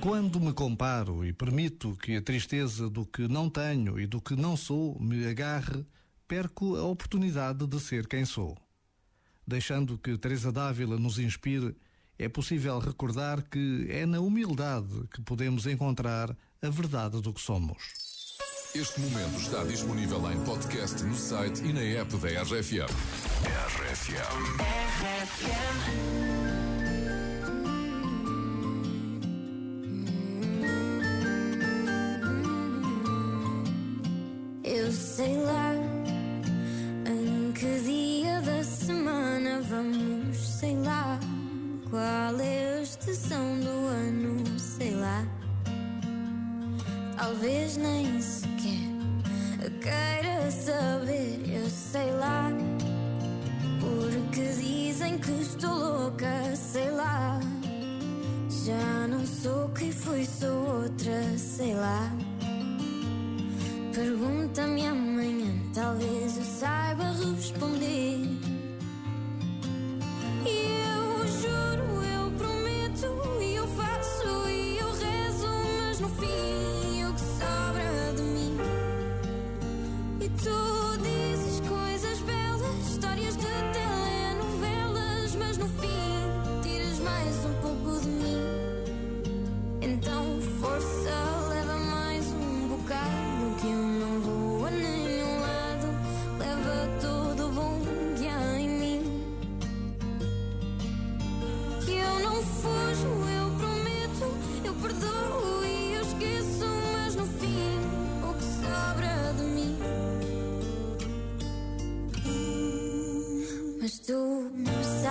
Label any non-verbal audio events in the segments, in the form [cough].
Quando me comparo e permito que a tristeza do que não tenho e do que não sou me agarre, perco a oportunidade de ser quem sou. Deixando que Teresa Dávila nos inspire, é possível recordar que é na humildade que podemos encontrar a verdade do que somos. Este momento está disponível em podcast no site e na app da RFM. RFM. Eu sei lá em que dia da semana vamos, sei lá qual é a estação do ano, sei lá. Talvez nem sequer queira saber, eu sei lá. Porque dizem que estou louca, sei lá. Já não sou quem fui, sou outra, sei lá. Pergunta-me amanhã, talvez eu saiba responder.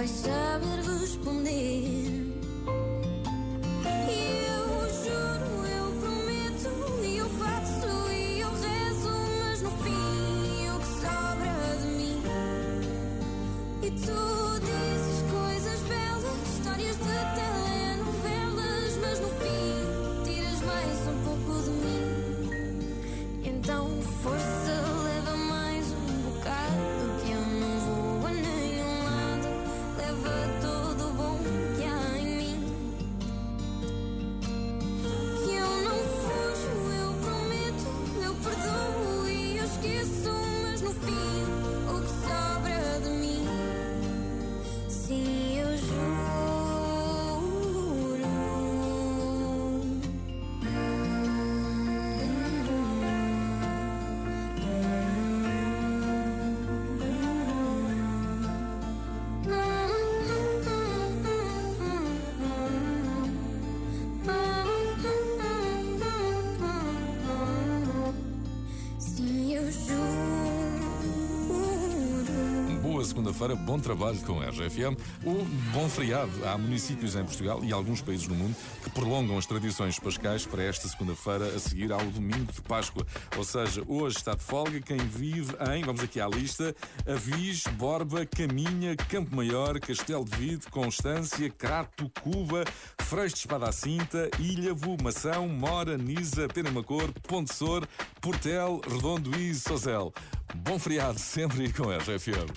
vais saber responder. E eu juro, eu prometo, e eu faço, e eu rezo, mas no fim o que sobra de mim. E tu segunda-feira, bom trabalho com a RFM. O bom feriado. Há municípios em Portugal e alguns países no mundo que prolongam as tradições pascais para esta segunda-feira a seguir ao domingo de Páscoa. Ou seja, hoje está de folga quem vive em, vamos aqui à lista, Avis, Borba, Caminha, Campo Maior, Castelo de Vide, Constância, Crato, Cuba, Freixo de Espada à Cinta, Ilhavo, Mação, Mora, Nisa, Penamacor, Ponte Sor, Portel, Redondo e Sozel. Bom feriado [laughs] sempre com a RFM.